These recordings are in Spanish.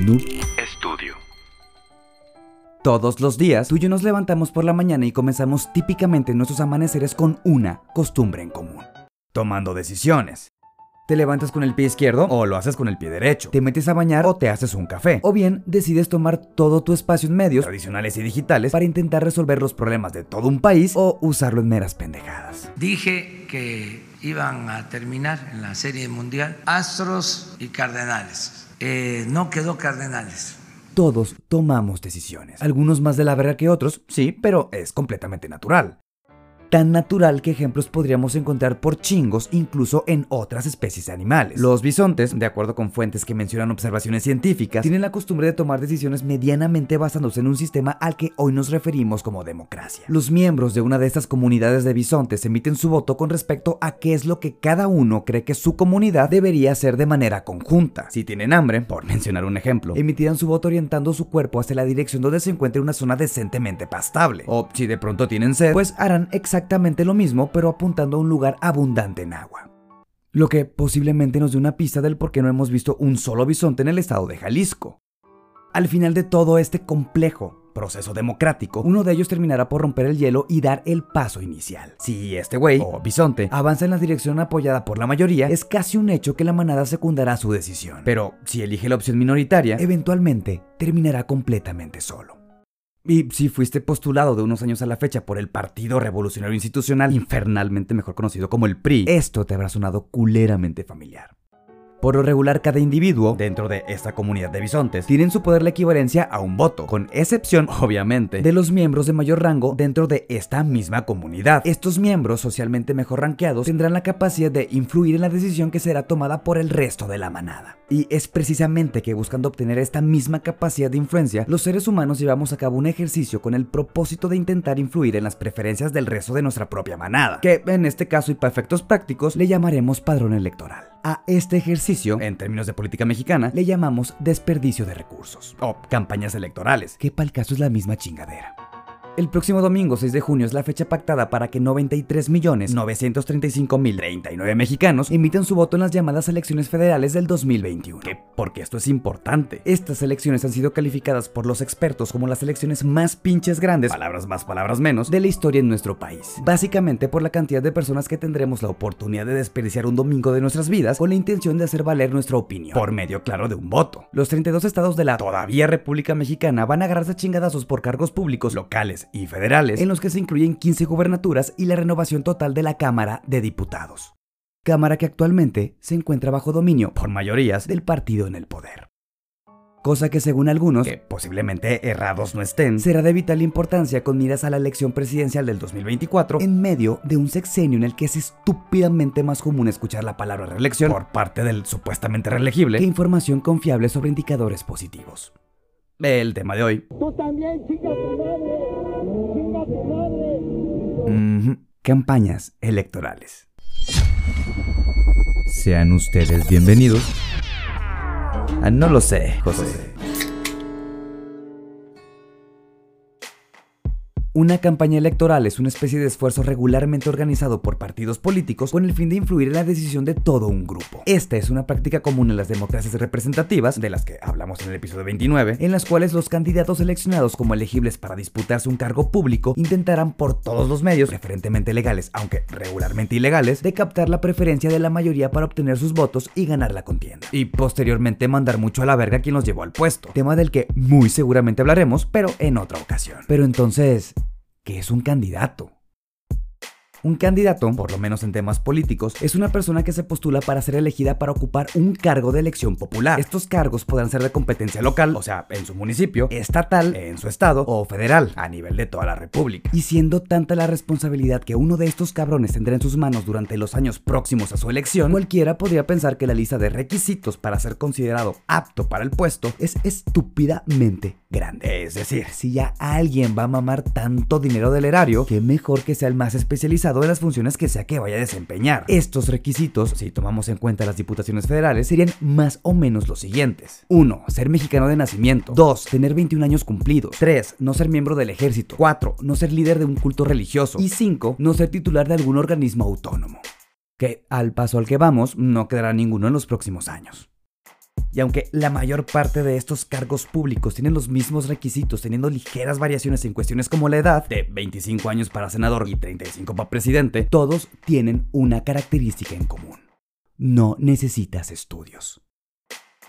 Noob Studio. Todos los días, tú y yo nos levantamos por la mañana y comenzamos típicamente nuestros amaneceres con una costumbre en común. Tomando decisiones. Te levantas con el pie izquierdo o lo haces con el pie derecho. Te metes a bañar o te haces un café. O bien decides tomar todo tu espacio en medios tradicionales y digitales para intentar resolver los problemas de todo un país o usarlo en meras pendejadas. Dije que iban a terminar en la serie mundial Astros y Cardenales. Eh, no quedó Cardenales. Todos tomamos decisiones. Algunos más de la verga que otros, sí, pero es completamente natural tan natural que ejemplos podríamos encontrar por chingos incluso en otras especies animales. Los bisontes, de acuerdo con fuentes que mencionan observaciones científicas, tienen la costumbre de tomar decisiones medianamente basándose en un sistema al que hoy nos referimos como democracia. Los miembros de una de estas comunidades de bisontes emiten su voto con respecto a qué es lo que cada uno cree que su comunidad debería hacer de manera conjunta. Si tienen hambre, por mencionar un ejemplo, emitirán su voto orientando su cuerpo hacia la dirección donde se encuentre una zona decentemente pastable. O si de pronto tienen sed, pues harán exactamente exactamente lo mismo, pero apuntando a un lugar abundante en agua. Lo que posiblemente nos dé una pista del por qué no hemos visto un solo bisonte en el estado de Jalisco. Al final de todo este complejo proceso democrático, uno de ellos terminará por romper el hielo y dar el paso inicial. Si este güey, o bisonte, avanza en la dirección apoyada por la mayoría, es casi un hecho que la manada secundará su decisión. Pero si elige la opción minoritaria, eventualmente terminará completamente solo. Y si fuiste postulado de unos años a la fecha por el Partido Revolucionario Institucional, infernalmente mejor conocido como el PRI, esto te habrá sonado culeramente familiar. Por lo regular, cada individuo dentro de esta comunidad de bisontes tiene su poder la equivalencia a un voto, con excepción, obviamente, de los miembros de mayor rango dentro de esta misma comunidad. Estos miembros socialmente mejor rankeados tendrán la capacidad de influir en la decisión que será tomada por el resto de la manada. Y es precisamente que buscando obtener esta misma capacidad de influencia, los seres humanos llevamos a cabo un ejercicio con el propósito de intentar influir en las preferencias del resto de nuestra propia manada, que en este caso y para efectos prácticos le llamaremos padrón electoral. A este ejercicio, en términos de política mexicana, le llamamos desperdicio de recursos o campañas electorales, que para el caso es la misma chingadera. El próximo domingo 6 de junio es la fecha pactada para que 93.935.039 mexicanos emiten su voto en las llamadas elecciones federales del 2021. ¿Qué? Porque esto es importante. Estas elecciones han sido calificadas por los expertos como las elecciones más pinches grandes, palabras más, palabras menos, de la historia en nuestro país. Básicamente por la cantidad de personas que tendremos la oportunidad de desperdiciar un domingo de nuestras vidas con la intención de hacer valer nuestra opinión, por medio claro de un voto. Los 32 estados de la todavía República Mexicana van a agarrarse chingadazos por cargos públicos locales y federales, en los que se incluyen 15 gubernaturas y la renovación total de la Cámara de Diputados. Cámara que actualmente se encuentra bajo dominio, por mayorías, del partido en el poder. Cosa que según algunos, que posiblemente errados no estén, será de vital importancia con miras a la elección presidencial del 2024 en medio de un sexenio en el que es estúpidamente más común escuchar la palabra reelección por parte del supuestamente reelegible que información confiable sobre indicadores positivos. El tema de hoy. Tú también, Campañas electorales. Sean ustedes bienvenidos. Ah, no lo sé, José. Una campaña electoral es una especie de esfuerzo regularmente organizado por partidos políticos con el fin de influir en la decisión de todo un grupo. Esta es una práctica común en las democracias representativas, de las que hablamos en el episodio 29, en las cuales los candidatos seleccionados como elegibles para disputarse un cargo público intentarán por todos los medios, preferentemente legales, aunque regularmente ilegales, de captar la preferencia de la mayoría para obtener sus votos y ganar la contienda. Y posteriormente mandar mucho a la verga a quien los llevó al puesto, tema del que muy seguramente hablaremos, pero en otra ocasión. Pero entonces, que es un candidato. Un candidato, por lo menos en temas políticos, es una persona que se postula para ser elegida para ocupar un cargo de elección popular. Estos cargos podrán ser de competencia local, o sea, en su municipio, estatal, en su estado o federal, a nivel de toda la república. Y siendo tanta la responsabilidad que uno de estos cabrones tendrá en sus manos durante los años próximos a su elección, cualquiera podría pensar que la lista de requisitos para ser considerado apto para el puesto es estúpidamente grande. Es decir, si ya alguien va a mamar tanto dinero del erario, que mejor que sea el más especializado de las funciones que sea que vaya a desempeñar. Estos requisitos, si tomamos en cuenta las diputaciones federales, serían más o menos los siguientes. 1. Ser mexicano de nacimiento. 2. Tener 21 años cumplidos. 3. No ser miembro del ejército. 4. No ser líder de un culto religioso. Y 5. No ser titular de algún organismo autónomo. Que al paso al que vamos, no quedará ninguno en los próximos años. Y aunque la mayor parte de estos cargos públicos tienen los mismos requisitos, teniendo ligeras variaciones en cuestiones como la edad, de 25 años para senador y 35 para presidente, todos tienen una característica en común. No necesitas estudios.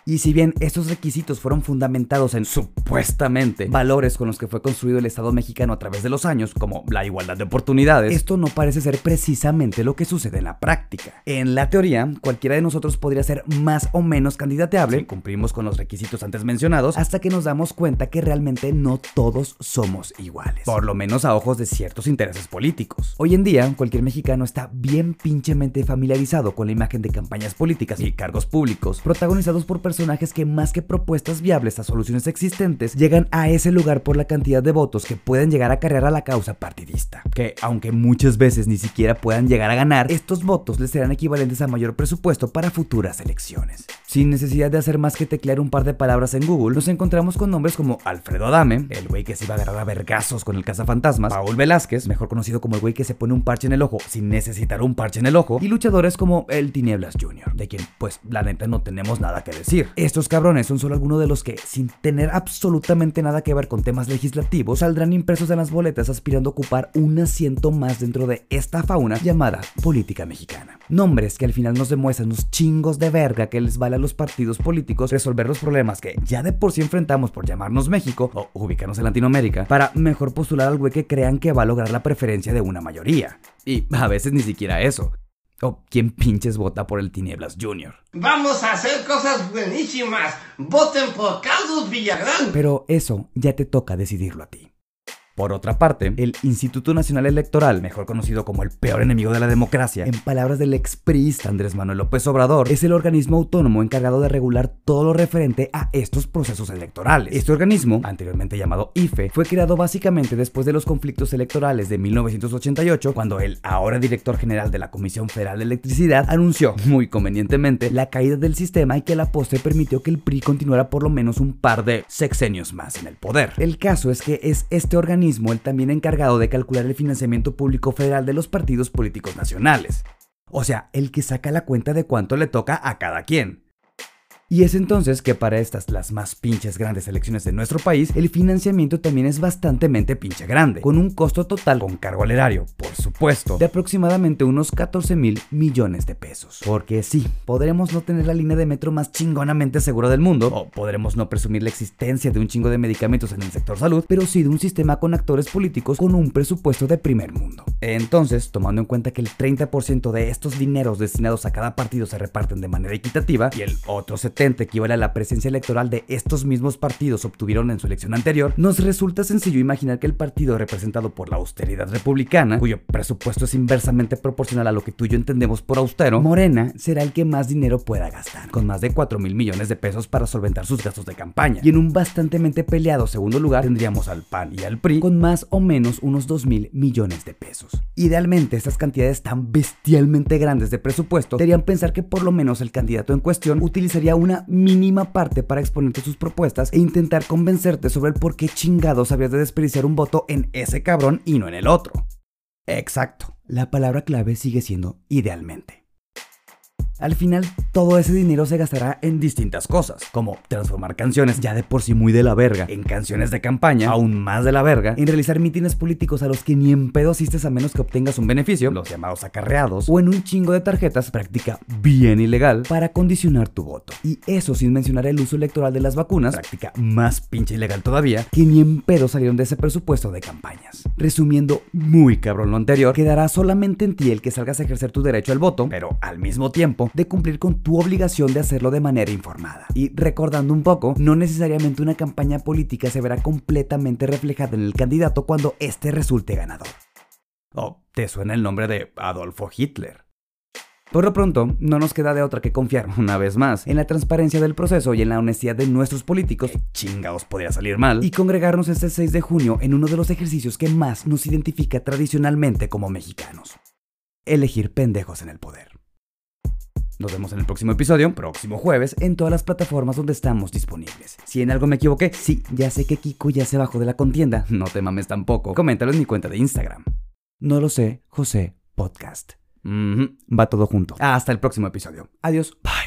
Y si bien estos requisitos fueron fundamentados en supuestamente valores con los que fue construido el Estado mexicano a través de los años, como la igualdad de oportunidades, esto no parece ser precisamente lo que sucede en la práctica. En la teoría, cualquiera de nosotros podría ser más o menos candidateable si cumplimos con los requisitos antes mencionados, hasta que nos damos cuenta que realmente no todos somos iguales, por lo menos a ojos de ciertos intereses políticos. Hoy en día, cualquier mexicano está bien pinchemente familiarizado con la imagen de campañas políticas y cargos públicos protagonizados por personas personajes que más que propuestas viables a soluciones existentes, llegan a ese lugar por la cantidad de votos que pueden llegar a cargar a la causa partidista. Que aunque muchas veces ni siquiera puedan llegar a ganar, estos votos les serán equivalentes a mayor presupuesto para futuras elecciones. Sin necesidad de hacer más que teclear un par de palabras en Google, nos encontramos con nombres como Alfredo Adame, el güey que se iba a agarrar a vergazos con el cazafantasmas, Paul Velázquez, mejor conocido como el güey que se pone un parche en el ojo sin necesitar un parche en el ojo, y luchadores como el Tinieblas Jr., de quien pues la neta no tenemos nada que decir. Estos cabrones son solo algunos de los que, sin tener absolutamente nada que ver con temas legislativos, saldrán impresos en las boletas aspirando a ocupar un asiento más dentro de esta fauna llamada política mexicana. Nombres que al final nos demuestran unos chingos de verga que les vale a los partidos políticos resolver los problemas que ya de por sí enfrentamos por llamarnos México o ubicarnos en Latinoamérica para mejor postular al güey que crean que va a lograr la preferencia de una mayoría. Y a veces ni siquiera eso. ¿O quién pinches vota por el Tinieblas Junior? Vamos a hacer cosas buenísimas. Voten por Carlos Villagrán. Pero eso ya te toca decidirlo a ti. Por otra parte, el Instituto Nacional Electoral, mejor conocido como el peor enemigo de la democracia, en palabras del expriista Andrés Manuel López Obrador, es el organismo autónomo encargado de regular todo lo referente a estos procesos electorales. Este organismo, anteriormente llamado IFE, fue creado básicamente después de los conflictos electorales de 1988, cuando el ahora director general de la Comisión Federal de Electricidad anunció, muy convenientemente, la caída del sistema y que la postre permitió que el PRI continuara por lo menos un par de sexenios más en el poder. El caso es que es este organismo el también encargado de calcular el financiamiento público federal de los partidos políticos nacionales. O sea, el que saca la cuenta de cuánto le toca a cada quien. Y es entonces que para estas, las más pinches grandes elecciones de nuestro país, el financiamiento también es bastante pinche grande, con un costo total con cargo al erario, por supuesto, de aproximadamente unos 14 mil millones de pesos. Porque sí, podremos no tener la línea de metro más chingonamente segura del mundo, o podremos no presumir la existencia de un chingo de medicamentos en el sector salud, pero sí de un sistema con actores políticos con un presupuesto de primer mundo. Entonces, tomando en cuenta que el 30% de estos dineros destinados a cada partido se reparten de manera equitativa y el otro 70% equivale a la presencia electoral de estos mismos partidos obtuvieron en su elección anterior, nos resulta sencillo imaginar que el partido representado por la austeridad republicana, cuyo presupuesto es inversamente proporcional a lo que tú y yo entendemos por austero, Morena será el que más dinero pueda gastar, con más de 4 mil millones de pesos para solventar sus gastos de campaña. Y en un bastante peleado segundo lugar tendríamos al PAN y al PRI con más o menos unos 2 mil millones de pesos. Idealmente, estas cantidades tan bestialmente grandes de presupuesto deberían pensar que por lo menos el candidato en cuestión utilizaría una mínima parte para exponerte sus propuestas e intentar convencerte sobre el por qué chingados habías de desperdiciar un voto en ese cabrón y no en el otro. Exacto, la palabra clave sigue siendo idealmente. Al final, todo ese dinero se gastará en distintas cosas, como transformar canciones ya de por sí muy de la verga en canciones de campaña, aún más de la verga, en realizar mítines políticos a los que ni en pedo asistes a menos que obtengas un beneficio, los llamados acarreados, o en un chingo de tarjetas, práctica bien ilegal, para condicionar tu voto. Y eso sin mencionar el uso electoral de las vacunas, práctica más pinche ilegal todavía, que ni en pedo salieron de ese presupuesto de campañas. Resumiendo muy cabrón lo anterior, quedará solamente en ti el que salgas a ejercer tu derecho al voto, pero al mismo tiempo de cumplir con tu obligación de hacerlo de manera informada. Y recordando un poco, no necesariamente una campaña política se verá completamente reflejada en el candidato cuando éste resulte ganador. ¿O te suena el nombre de Adolfo Hitler? Por lo pronto, no nos queda de otra que confiar, una vez más, en la transparencia del proceso y en la honestidad de nuestros políticos, chingados podría salir mal, y congregarnos este 6 de junio en uno de los ejercicios que más nos identifica tradicionalmente como mexicanos. Elegir pendejos en el poder. Nos vemos en el próximo episodio, próximo jueves, en todas las plataformas donde estamos disponibles. Si en algo me equivoqué, sí, ya sé que Kiko ya se bajó de la contienda, no te mames tampoco. Coméntalo en mi cuenta de Instagram. No lo sé, José Podcast. Va todo junto. Hasta el próximo episodio. Adiós. Bye.